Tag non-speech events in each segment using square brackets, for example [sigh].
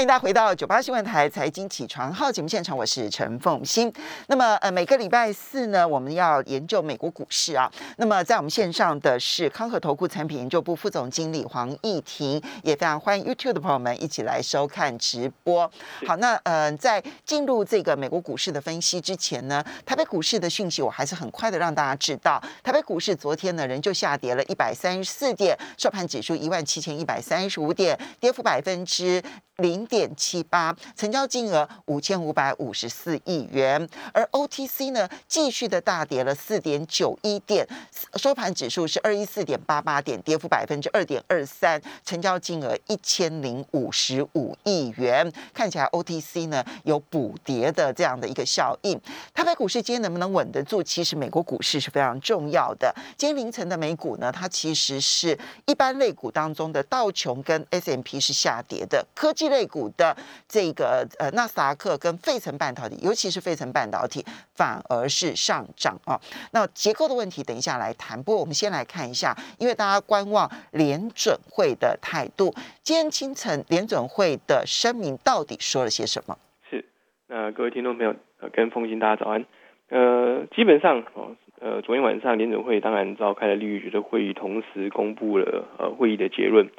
欢迎大家回到九八新闻台财经起床号节目现场，我是陈凤欣。那么，呃，每个礼拜四呢，我们要研究美国股市啊。那么，在我们线上的是康和投顾产品研究部副总经理黄义婷，也非常欢迎 YouTube 的朋友们一起来收看直播。好，那呃，在进入这个美国股市的分析之前呢，台北股市的讯息我还是很快的让大家知道。台北股市昨天呢，仍旧下跌了一百三十四点，收盘指数一万七千一百三十五点，跌幅百分之。零点七八，成交金额五千五百五十四亿元，而 OTC 呢继续的大跌了四点九一点，收盘指数是二一四点八八点，跌幅百分之二点二三，成交金额一千零五十五亿元，看起来 OTC 呢有补跌的这样的一个效应。台北股市今天能不能稳得住？其实美国股市是非常重要的。今天凌晨的美股呢，它其实是一般类股当中的道琼跟 S M P 是下跌的，科技。类股的这个呃纳斯达克跟费城半导体，尤其是费城半导体反而是上涨啊。那结构的问题等一下来谈。不过我们先来看一下，因为大家观望联准会的态度。今天清晨联准会的声明到底说了些什么？是那各位听众朋友呃跟风行大家早安。呃，基本上哦呃昨天晚上联准会当然召开了利率局的会议，同时公布了呃会议的结论。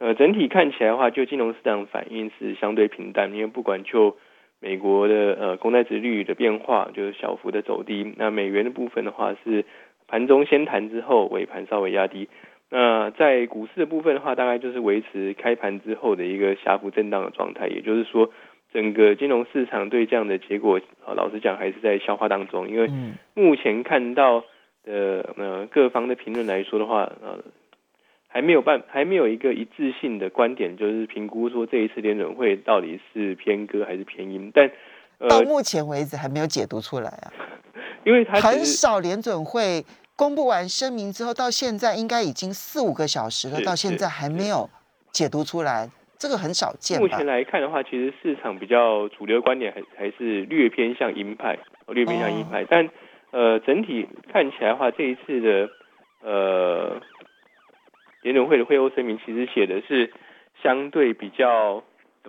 呃，整体看起来的话，就金融市场反应是相对平淡，因为不管就美国的呃公债值率的变化，就是小幅的走低。那美元的部分的话，是盘中先弹之后，尾盘稍微压低。那在股市的部分的话，大概就是维持开盘之后的一个狭幅震荡的状态。也就是说，整个金融市场对这样的结果，呃，老实讲还是在消化当中。因为目前看到的呃各方的评论来说的话，呃。还没有办，还没有一个一致性的观点，就是评估说这一次联准会到底是偏鸽还是偏鹰。但到目前为止还没有解读出来啊，[laughs] 因为它很少联准会公布完声明之后，到现在应该已经四五个小时了，到现在还没有解读出来，这个很少见。目前来看的话，其实市场比较主流观点还还是略偏向鹰派，略偏向鹰派。但呃，整体看起来的话，这一次的呃。联准会的会后声明其实写的是相对比较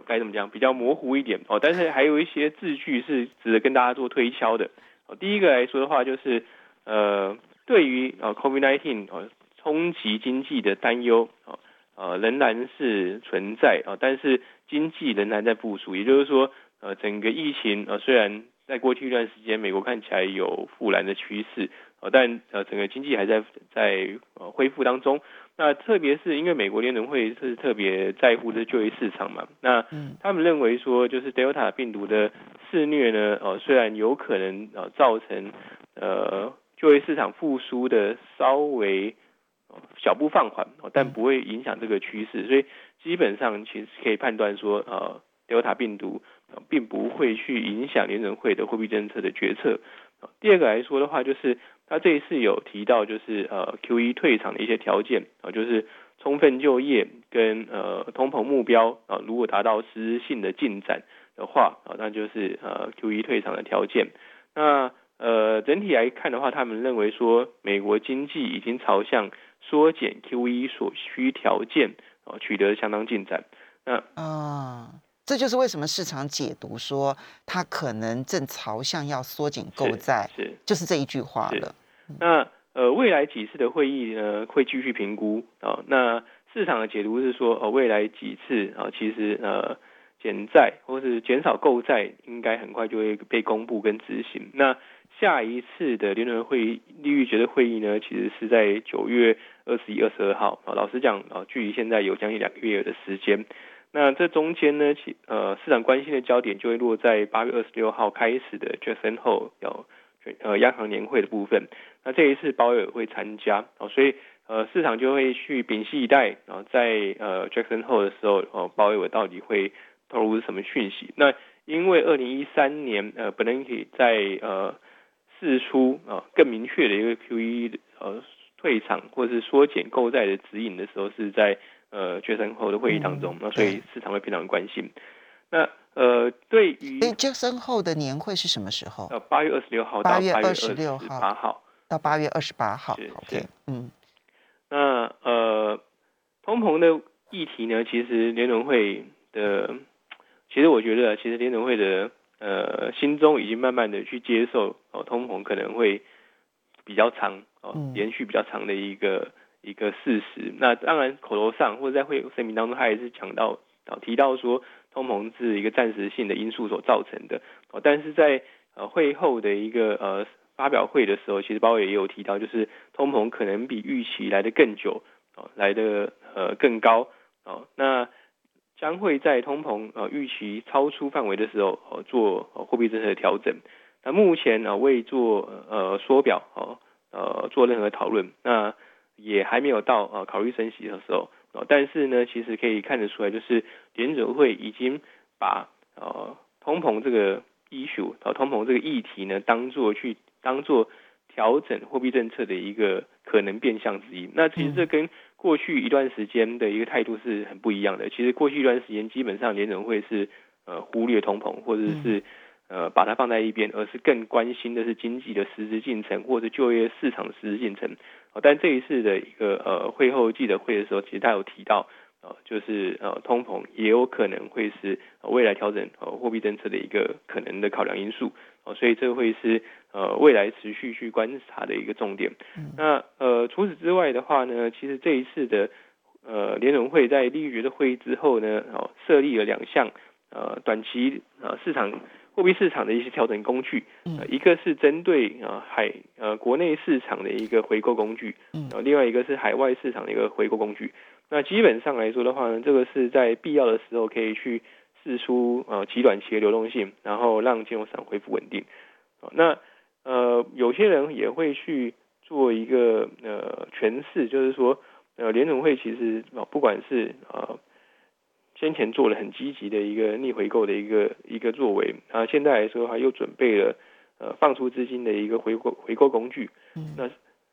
该怎么讲，比较模糊一点哦，但是还有一些字句是值得跟大家做推敲的。哦，第一个来说的话，就是呃，对于呃 COVID-19 哦冲击经济的担忧哦呃仍然是存在啊，但是经济仍然在复苏，也就是说呃整个疫情呃虽然在过去一段时间美国看起来有复燃的趋势呃，但呃整个经济还在在呃恢复当中。那特别是因为美国联准会是特别在乎的就业市场嘛，那他们认为说就是 Delta 病毒的肆虐呢，呃虽然有可能呃造成呃就业市场复苏的稍微小步放缓，但不会影响这个趋势，所以基本上其实可以判断说呃 Delta 病毒并不会去影响联准会的货币政策的决策。第二个来说的话就是。他这一次有提到，就是呃 Q E 退场的一些条件啊，就是充分就业跟呃通膨目标啊，如果达到实质性的进展的话啊，那就是呃 Q E 退场的条件。那呃整体来看的话，他们认为说美国经济已经朝向缩减 Q E 所需条件啊，取得相当进展。那啊。这就是为什么市场解读说它可能正朝向要缩紧购债，是就是这一句话了。那呃，未来几次的会议呢，会继续评估啊。那市场的解读是说，呃，未来几次啊，其实呃，减债或是减少购债，应该很快就会被公布跟执行。那下一次的联准会议利率决策会议呢，其实是在九月二十一、二十二号啊。老实讲啊，距离现在有将近两个月的时间。那这中间呢，其呃市场关心的焦点就会落在八月二十六号开始的 Jackson Hole 要呃央行年会的部分。那这一次鲍威尔会参加哦，所以呃市场就会去屏息以待啊，在呃 Jackson Hole 的时候哦，鲍威尔到底会透露什么讯息？那因为二零一三年呃本来可以在呃释出啊更明确的一个 QE 呃退场或是缩减购债的指引的时候是在。呃，决胜后的会议当中，那所以市场会非常关心。那呃，对于决胜后的年会是什么时候？呃，八月二十六号到八月二十六号八号到八月二十八号。OK，嗯。那呃，通膨的议题呢，其实联总会的其实我觉得，其实联准会的呃心中已经慢慢的去接受哦，通膨可能会比较长哦，延续比较长的一个一个事实。那当然口头上或者在会声明当中，他也是讲到啊提到说通膨是一个暂时性的因素所造成的哦，但是在呃会后的一个呃发表会的时候，其实鲍威也有提到，就是通膨可能比预期来的更久哦，来的呃更高哦，那。将会在通膨呃预期超出范围的时候，呃做货币政策的调整。那目前呢未做呃缩表哦呃做任何讨论，那也还没有到呃考虑升息的时候。哦，但是呢，其实可以看得出来，就是联准会已经把呃通膨这个 issue 啊通膨这个议题呢，当做去当做调整货币政策的一个可能变相之一。那其实这跟过去一段时间的一个态度是很不一样的。其实过去一段时间，基本上联准会是呃忽略通膨，或者是呃把它放在一边，而是更关心的是经济的实质进程，或者就业市场实质进程。但这一次的一个呃会后记者会的时候，其实他有提到，呃，就是呃通膨也有可能会是未来调整呃货币政策的一个可能的考量因素。哦，所以这会是呃未来持续去观察的一个重点。那呃除此之外的话呢，其实这一次的呃联总会在利率决的会议之后呢，哦设立了两项呃短期呃市场货币市场的一些调整工具。嗯，一个是针对啊海呃国内市场的一个回购工具。嗯，然后另外一个是海外市场的一个回购工具。那基本上来说的话呢，这个是在必要的时候可以去。释出呃极短期的流动性，然后让金融市场恢复稳定。那呃有些人也会去做一个呃诠释，就是说呃联总会其实啊不管是呃先前做了很积极的一个逆回购的一个一个作为啊，现在来说他又准备了呃放出资金的一个回购回购工具。那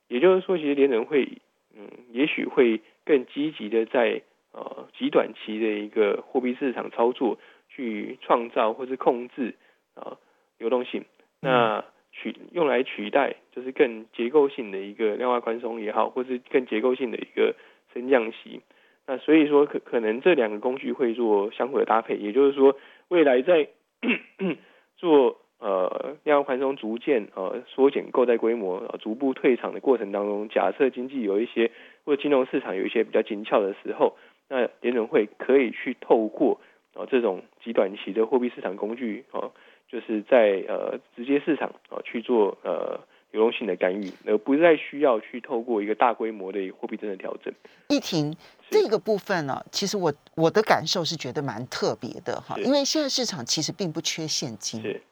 也就是说，其实联总会嗯也许会更积极的在。呃，极短期的一个货币市场操作，去创造或是控制啊流动性，那取用来取代就是更结构性的一个量化宽松也好，或是更结构性的一个升降息。那所以说可可能这两个工具会做相互的搭配，也就是说未来在 [coughs] 做呃量化宽松逐渐呃缩减购债规模，逐步退场的过程当中，假设经济有一些或者金融市场有一些比较紧俏的时候。那联准会可以去透过啊这种极短期的货币市场工具啊，就是在呃直接市场啊去做呃流动性的干预，而不再需要去透过一个大规模的货币政策调整。一停这个部分呢，其实我我的感受是觉得蛮特别的哈，因为现在市场其实并不缺现金。是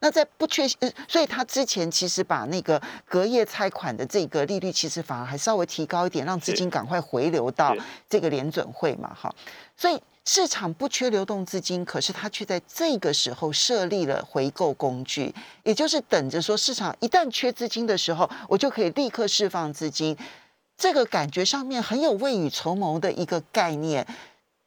那在不缺，所以他之前其实把那个隔夜拆款的这个利率，其实反而还稍微提高一点，让资金赶快回流到这个联准会嘛，哈。所以市场不缺流动资金，可是他却在这个时候设立了回购工具，也就是等着说市场一旦缺资金的时候，我就可以立刻释放资金。这个感觉上面很有未雨绸缪的一个概念。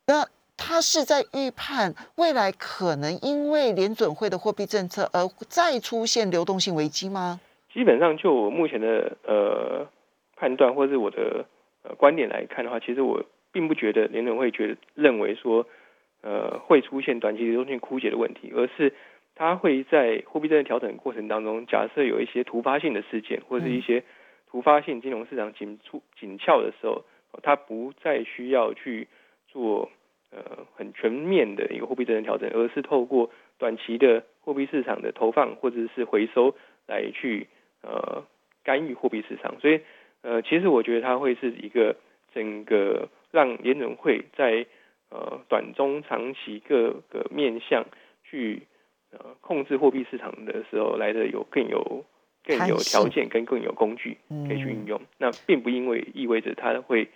那。他是在预判未来可能因为联准会的货币政策而再出现流动性危机吗？基本上，就我目前的呃判断或者我的呃观点来看的话，其实我并不觉得联准会觉得认为说呃会出现短期流动性枯竭的问题，而是它会在货币政策调整过程当中，假设有一些突发性的事件或者一些突发性金融市场紧出紧俏的时候，它不再需要去做。呃，很全面的一个货币政策调整，而是透过短期的货币市场的投放或者是回收来去呃干预货币市场。所以呃，其实我觉得它会是一个整个让联准会在呃短中长期各个面向去呃控制货币市场的时候来的有更有更有条件跟更有工具可以去运用。那并不因为意味着它会。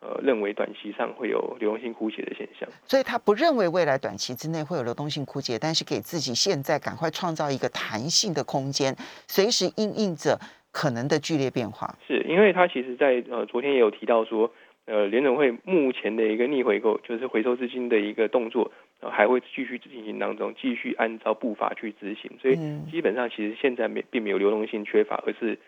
呃，认为短期上会有流动性枯竭的现象，所以他不认为未来短期之内会有流动性枯竭，但是给自己现在赶快创造一个弹性的空间，随时应应着可能的剧烈变化。是因为他其实，在呃昨天也有提到说，呃联总会目前的一个逆回购，就是回收资金的一个动作，还会继续进行当中，继续按照步伐去执行。所以基本上其实现在没并没有流动性缺乏，而是。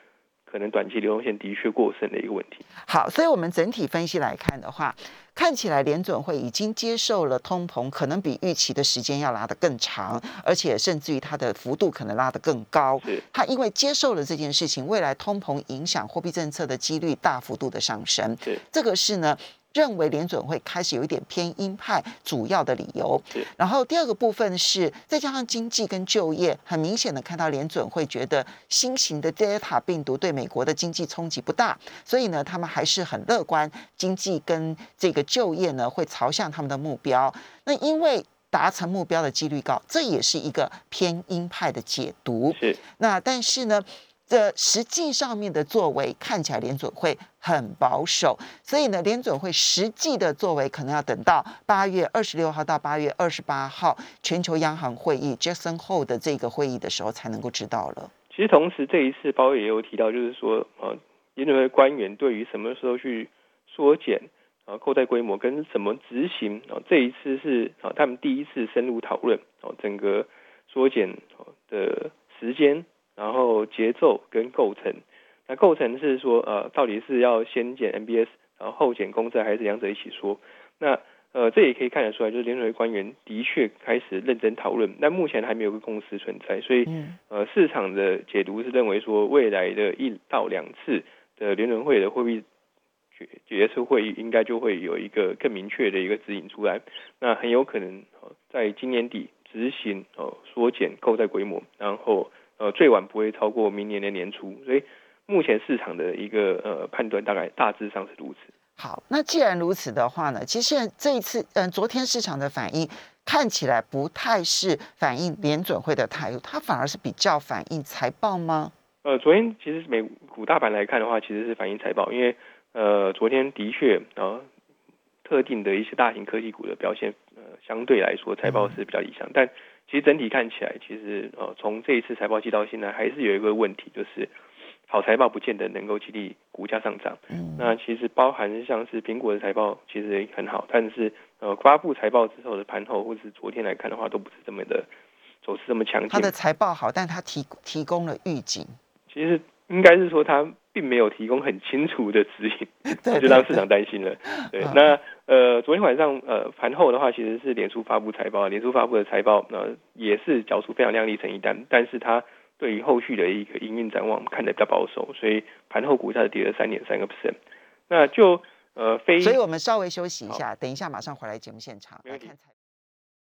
可可能短期流动性的确过剩的一个问题。好，所以我们整体分析来看的话，看起来联准会已经接受了通膨可能比预期的时间要拉得更长，而且甚至于它的幅度可能拉得更高。是它因为接受了这件事情，未来通膨影响货币政策的几率大幅度的上升。是这个是呢。认为联准会开始有一点偏鹰派，主要的理由是。然后第二个部分是再加上经济跟就业，很明显的看到联准会觉得新型的 Delta 病毒对美国的经济冲击不大，所以呢，他们还是很乐观，经济跟这个就业呢会朝向他们的目标。那因为达成目标的几率高，这也是一个偏鹰派的解读。是那但是呢，这实际上面的作为看起来联准会很保守，所以呢，联准会实际的作为可能要等到八月二十六号到八月二十八号全球央行会议 Jackson 后的这个会议的时候才能够知道了。其实同时这一次包也有提到，就是说呃，联准会官员对于什么时候去缩减啊购债规模跟怎么执行啊，这一次是啊他们第一次深入讨论哦整个缩减的时间。然后节奏跟构成，那构成是说，呃，到底是要先减 MBS，然后后减公债，还是两者一起说？那呃，这也可以看得出来，就是联储会官员的确开始认真讨论，但目前还没有个共识存在，所以呃，市场的解读是认为说，未来的一到两次的联准会的货币决决策会议，应该就会有一个更明确的一个指引出来，那很有可能在今年底执行哦缩减购债规模，然后。呃，最晚不会超过明年的年初，所以目前市场的一个呃判断大概大致上是如此。好，那既然如此的话呢，其实这一次，嗯，昨天市场的反应看起来不太是反映联准会的态度，它反而是比较反映财报吗？呃，昨天其实美股大盘来看的话，其实是反映财报，因为呃，昨天的确啊，特定的一些大型科技股的表现，呃，相对来说财报是比较理想，但。其实整体看起来，其实呃，从这一次财报季到现在，还是有一个问题，就是好财报不见得能够激励股价上涨。嗯，那其实包含像是苹果的财报其实也很好，但是呃，发布财报之后的盘后或者是昨天来看的话，都不是这么的走势这么强劲。它的财报好，但它提提供了预警。其实应该是说它。并没有提供很清楚的指引，[laughs] 就让市场担心了。对，那呃，昨天晚上呃盘后的话，其实是脸书发布财报，脸书发布的财报呃也是缴出非常亮丽成一单，但是它对于后续的一个营运展望看得比较保守，所以盘后股价跌了三点三个 percent。那就呃非，所以我们稍微休息一下，等一下马上回来节目现场来看财。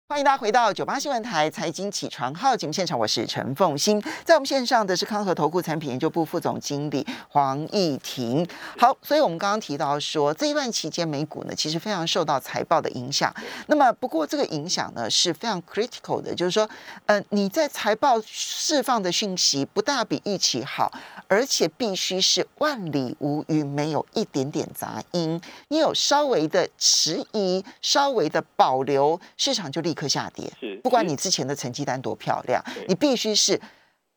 欢迎大家回到九八新闻台财经起床号节目现场，我是陈凤欣，在我们线上的是康和投顾产品研究部副总经理黄义婷。好，所以我们刚刚提到说，这一段期间美股呢，其实非常受到财报的影响。那么，不过这个影响呢是非常 critical 的，就是说，呃，你在财报释放的讯息不但比预期好，而且必须是万里无云，没有一点点杂音。你有稍微的迟疑，稍微的保留，市场就立。刻下跌，是不管你之前的成绩单多漂亮，你必须是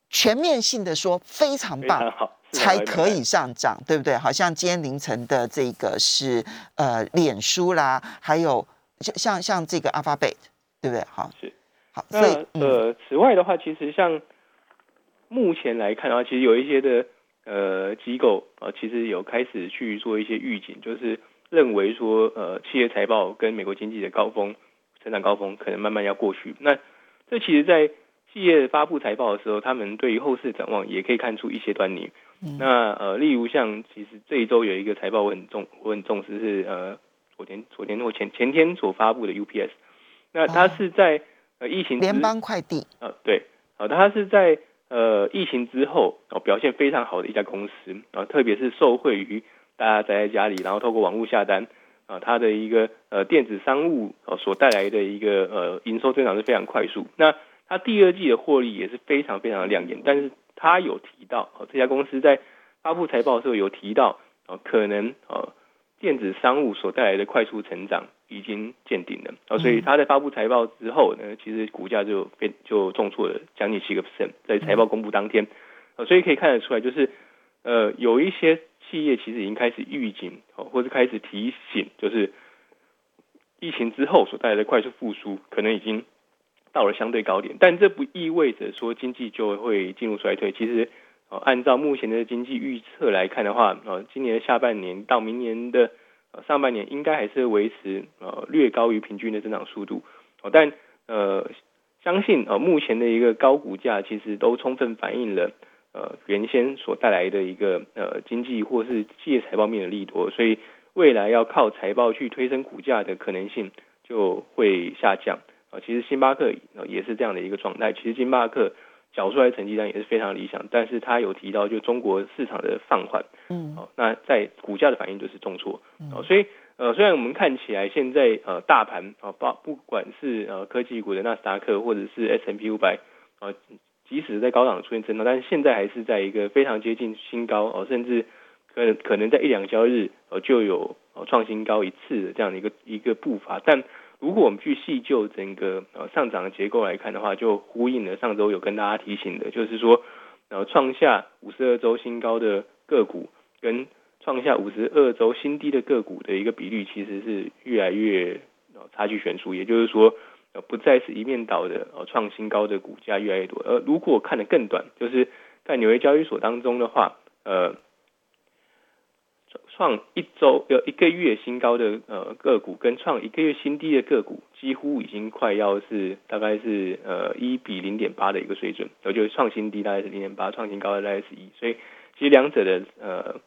全面性的说非常棒，才可以上涨，对不对？好像今天凌晨的这个是呃脸书啦，还有像像像这个 Alphabet，对不对？好，是好。那呃，此外的话，其实像目前来看的话，其实有一些的呃机构啊，其实有开始去做一些预警，就是认为说呃企业财报跟美国经济的高峰。成长高峰可能慢慢要过去，那这其实，在企业发布财报的时候，他们对于后市展望也可以看出一些端倪。那呃，例如像其实这一周有一个财报我很重我很重视是呃昨天昨天或前前天所发布的 UPS，那它是在呃疫情联邦快递。呃对，呃它是在呃疫情之后哦表现非常好的一家公司。啊，特别是受惠于大家宅在家里，然后透过网络下单。啊，它的一个呃电子商务呃所带来的一个呃营收增长是非常快速。那它第二季的获利也是非常非常的亮眼。但是它有提到，哦这家公司在发布财报的时候有提到，哦可能呃电子商务所带来的快速成长已经见顶了。哦，所以它在发布财报之后呢，其实股价就变就重挫了将近七个 percent，在财报公布当天。呃，所以可以看得出来，就是呃有一些。企业其实已经开始预警，或者开始提醒，就是疫情之后所带来的快速复苏，可能已经到了相对高点。但这不意味着说经济就会进入衰退。其实，哦，按照目前的经济预测来看的话，呃，今年的下半年到明年的上半年应该还是维持呃略高于平均的增长速度。哦，但呃，相信呃目前的一个高股价其实都充分反映了呃原先所带来的一个呃经济或是企业财报面的利多，所以未来要靠财报去推升股价的可能性就会下降。啊，其实星巴克也是这样的一个状态。其实星巴克缴出来成绩单也是非常理想，但是他有提到就中国市场的放缓，嗯，哦，那在股价的反应就是重挫，哦，所以呃，虽然我们看起来现在呃大盘啊，不不管是呃科技股的纳斯达克或者是 S M P 五百啊，即使在高档出现震荡，但是现在还是在一个非常接近新高哦，甚至可能可能在一两交易日呃就有创新高一次的这样的一个一个步伐，但如果我们去细究整个呃上涨的结构来看的话，就呼应了上周有跟大家提醒的，就是说，然后创下五十二周新高的个股跟创下五十二周新低的个股的一个比率，其实是越来越差距悬殊。也就是说，呃不再是一面倒的呃创新高的股价越来越多。而如果看得更短，就是在纽约交易所当中的话，呃。创一周有一个月新高的呃个股，跟创一个月新低的个股，几乎已经快要是大概是呃一比零点八的一个水准，我觉得创新低大概是零点八，创新高大概是一，所以其实两者的呃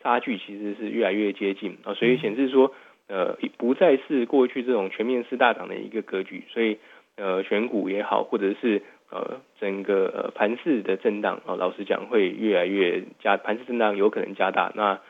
差距其实是越来越接近啊，所以显示说呃不再是过去这种全面式大涨的一个格局，所以呃选股也好，或者是呃整个呃盘势的震荡啊，老实讲会越来越加盘势震荡有可能加大那。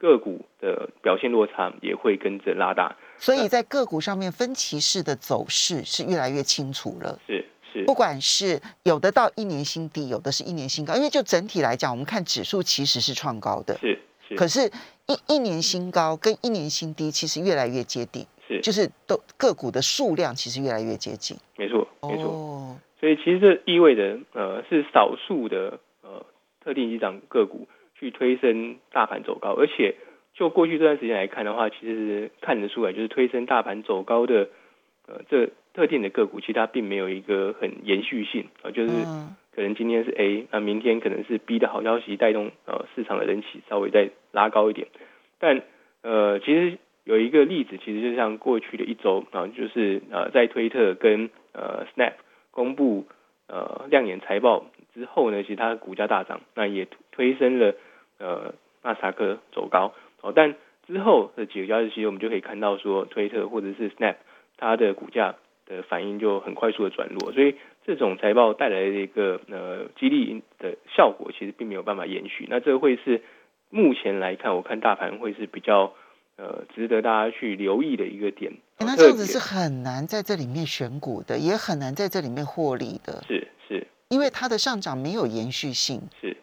个股的表现落差也会跟着拉大，所以在个股上面分歧式的走势是越来越清楚了。是是，不管是有的到一年新低，有的是一年新高，因为就整体来讲，我们看指数其实是创高的。是是，可是一一年新高跟一年新低其实越来越接近，是就是都个股的数量其实越来越接近。没错没错，所以其实这意味着呃是少数的呃特定几档个股。去推升大盘走高，而且就过去这段时间来看的话，其实看得出来，就是推升大盘走高的呃这特定的个股，其实它并没有一个很延续性啊，就是可能今天是 A，那明天可能是 B 的好消息带动呃市场的人气稍微再拉高一点，但呃其实有一个例子，其实就像过去的一周啊，就是呃在推特跟呃 Snap 公布呃亮眼财报之后呢，其实它的股价大涨，那也推升了。呃，纳斯达克走高哦，但之后的几个交易日，我们就可以看到说，推特或者是 Snap 它的股价的反应就很快速的转弱，所以这种财报带来的一个呃激励的效果，其实并没有办法延续。那这会是目前来看，我看大盘会是比较呃值得大家去留意的一个点。那这样子是很难在这里面选股的，也很难在这里面获利的。是是，因为它的上涨没有延续性。是。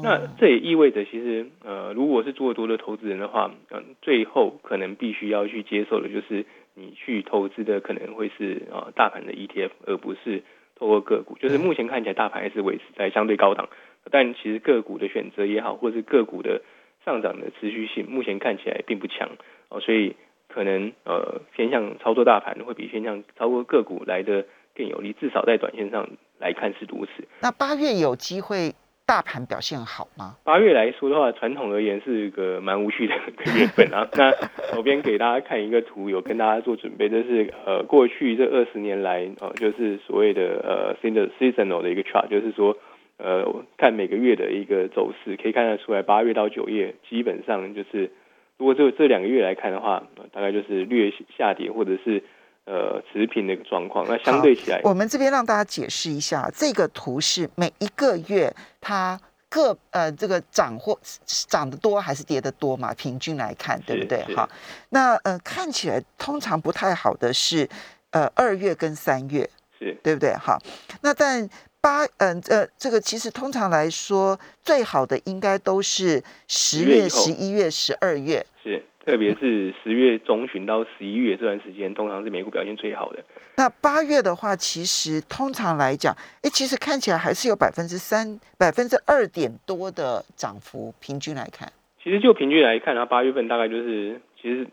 那这也意味着，其实呃，如果是做多的投资人的话，嗯，最后可能必须要去接受的，就是你去投资的可能会是啊大盘的 ETF，而不是透过个股。就是目前看起来大盘还是维持在相对高档，但其实个股的选择也好，或者是个股的上涨的持续性，目前看起来并不强哦，所以可能呃偏向操作大盘会比偏向操作个股来的更有利，至少在短线上来看是如此。那八月有机会？大盘表现好吗？八月来说的话，传统而言是一个蛮无趣的月份啊。[laughs] 那我边给大家看一个图，有跟大家做准备，就是呃，过去这二十年来呃，就是所谓的呃 seasonal 的一个 chart，就是说呃，看每个月的一个走势，可以看得出来，八月到九月基本上就是，如果就这两个月来看的话，大概就是略下跌或者是。呃，持平的一个状况，那相对起来，我们这边让大家解释一下，这个图是每一个月它各呃这个涨或涨得多还是跌得多嘛？平均来看，对不对？哈，那呃看起来通常不太好的是呃二月跟三月，是对不对？哈，那但八嗯呃这个其实通常来说最好的应该都是十月、十一月、十二月，是。特别是十月中旬到十一月这段时间，通常是美股表现最好的。那八月的话，其实通常来讲，哎，其实看起来还是有百分之三、百分之二点多的涨幅，平均来看。其实就平均来看，然后八月份大概就是，其实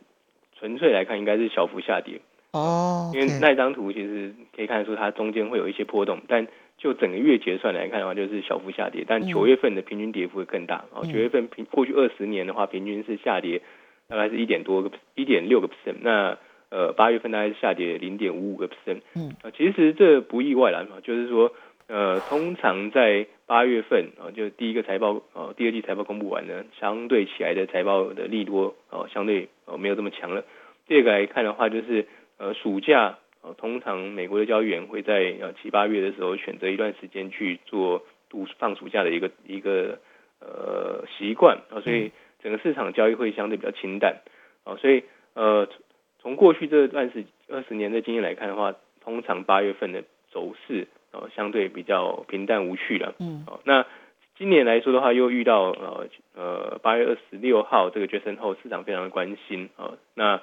纯粹来看应该是小幅下跌。哦，因为那张图其实可以看得出它中间会有一些波动，但就整个月结算来看的话，就是小幅下跌。但九月份的平均跌幅会更大哦，九月份平过去二十年的话，平均是下跌大概是一点多个一点六个 percent。那呃八月份大概是下跌零点五五个 percent。嗯，啊，其实这不意外啦，就是说呃，通常在八月份啊，就第一个财报啊，第二季财报公布完呢，相对起来的财报的利多哦，相对呃没有这么强了。第二个来看的话，就是呃暑假。呃，通常美国的交易员会在呃七八月的时候选择一段时间去做度放暑假的一个一个呃习惯啊，所以整个市场交易会相对比较清淡啊，所以呃从过去这段时二十年的经验来看的话，通常八月份的走势啊相对比较平淡无趣了。嗯，哦，那今年来说的话，又遇到呃呃八月二十六号这个决胜后，市场非常的关心啊，那。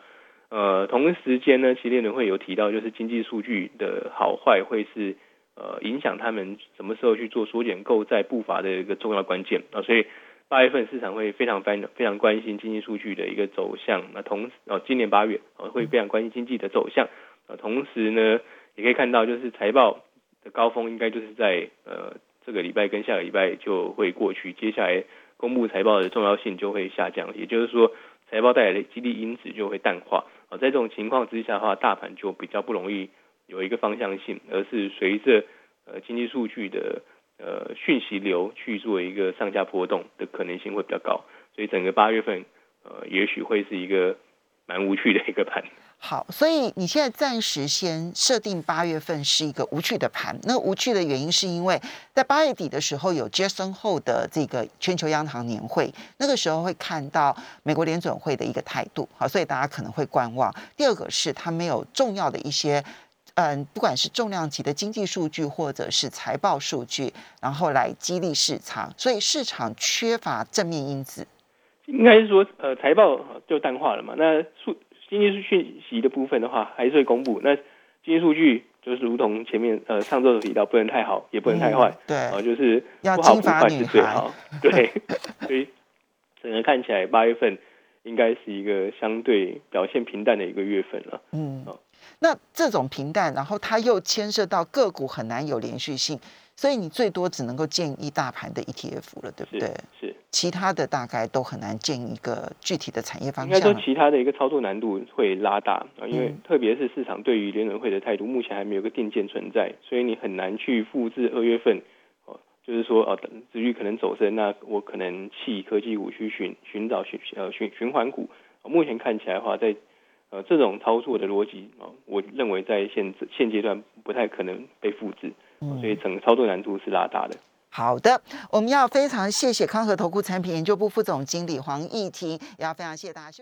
呃，同时间呢，其实联准会有提到，就是经济数据的好坏会是呃影响他们什么时候去做缩减购债步伐的一个重要关键啊，所以八月份市场会非常非常非常关心经济数据的一个走向。那同哦，今年八月哦会非常关心经济的走向啊，同时呢也可以看到，就是财报的高峰应该就是在呃这个礼拜跟下个礼拜就会过去，接下来公布财报的重要性就会下降，也就是说财报带来的激励因子就会淡化。啊，在这种情况之下的话，大盘就比较不容易有一个方向性，而是随着呃经济数据的呃讯息流去做一个上下波动的可能性会比较高，所以整个八月份呃也许会是一个蛮无趣的一个盘。好，所以你现在暂时先设定八月份是一个无趣的盘。那无趣的原因是因为在八月底的时候有 Jason 后的这个全球央行年会，那个时候会看到美国联准会的一个态度，好，所以大家可能会观望。第二个是它没有重要的一些，嗯，不管是重量级的经济数据或者是财报数据，然后来激励市场，所以市场缺乏正面因子。应该是说，呃，财报就淡化了嘛？那数。经济讯息的部分的话，还是会公布。那经济数据就是如同前面呃上周有提到，不能太好，也不能太坏，对，啊，就是不好不坏是最好，对。[laughs] 所以整个看起来八月份应该是一个相对表现平淡的一个月份了。嗯，那这种平淡，然后它又牵涉到个股很难有连续性。所以你最多只能够建议大盘的 ETF 了，对不对？是，其他的大概都很难建一个具体的产业方向。应该说，其他的一个操作难度会拉大啊，因为特别是市场对于联准会的态度，目前还没有个定见存在，所以你很难去复制二月份哦，就是说哦，至于可能走升，那我可能弃科技股去寻寻找循呃循循环股。目前看起来的话，在呃这种操作的逻辑啊，我认为在现现阶段不太可能被复制。所以整个操作难度是拉大的。好的，我们要非常谢谢康和投顾产品研究部副总经理黄义婷，也要非常谢谢大家休息。